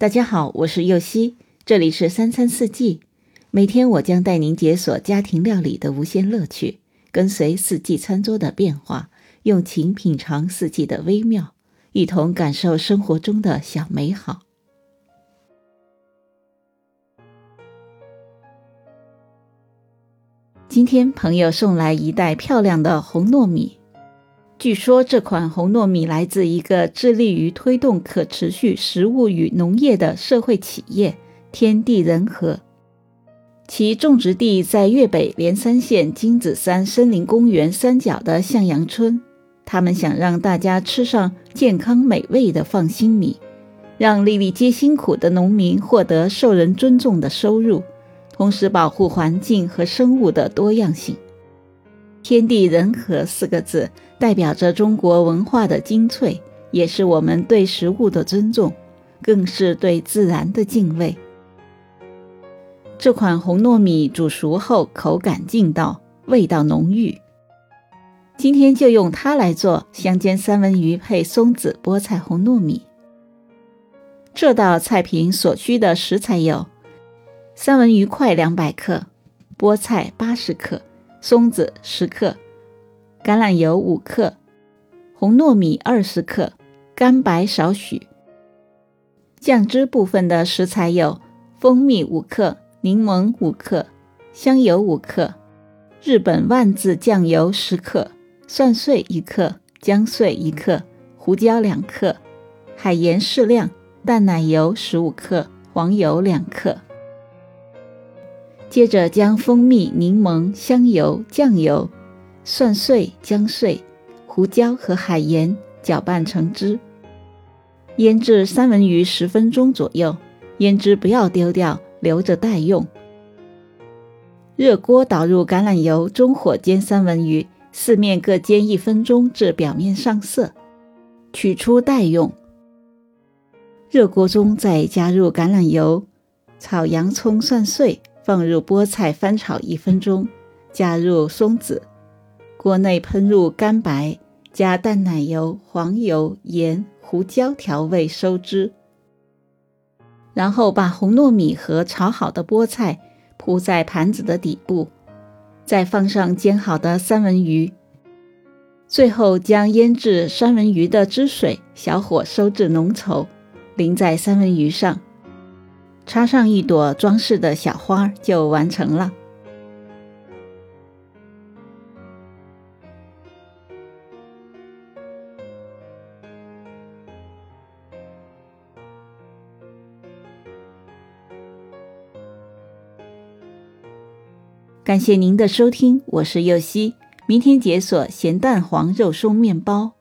大家好，我是右希，这里是三餐四季。每天我将带您解锁家庭料理的无限乐趣，跟随四季餐桌的变化，用情品尝四季的微妙，一同感受生活中的小美好。今天朋友送来一袋漂亮的红糯米。据说这款红糯米来自一个致力于推动可持续食物与农业的社会企业——天地人和。其种植地在粤北连山县金子山森林公园山脚的向阳村。他们想让大家吃上健康美味的放心米，让粒粒皆辛苦的农民获得受人尊重的收入，同时保护环境和生物的多样性。天地人和四个字。代表着中国文化的精粹，也是我们对食物的尊重，更是对自然的敬畏。这款红糯米煮熟后口感劲道，味道浓郁。今天就用它来做香煎三文鱼配松子菠菜红糯米。这道菜品所需的食材有：三文鱼块两百克，菠菜八十克，松子十克。橄榄油五克，红糯米二十克，干白少许。酱汁部分的食材有：蜂蜜五克，柠檬五克，香油五克，日本万字酱油十克，蒜碎一克，姜碎一克，胡椒两克，海盐适量，淡奶油十五克，黄油两克。接着将蜂蜜、柠檬、香油、酱油。蒜碎、姜碎、胡椒和海盐搅拌成汁，腌制三文鱼十分钟左右。腌汁不要丢掉，留着待用。热锅倒入橄榄油，中火煎三文鱼，四面各煎一分钟至表面上色，取出待用。热锅中再加入橄榄油，炒洋葱、蒜碎，放入菠菜翻炒一分钟，加入松子。锅内喷入干白，加淡奶油、黄油、盐、胡椒调味收汁。然后把红糯米和炒好的菠菜铺在盘子的底部，再放上煎好的三文鱼，最后将腌制三文鱼的汁水小火收至浓稠，淋在三文鱼上，插上一朵装饰的小花就完成了。感谢您的收听，我是右希。明天解锁咸蛋黄肉松面包。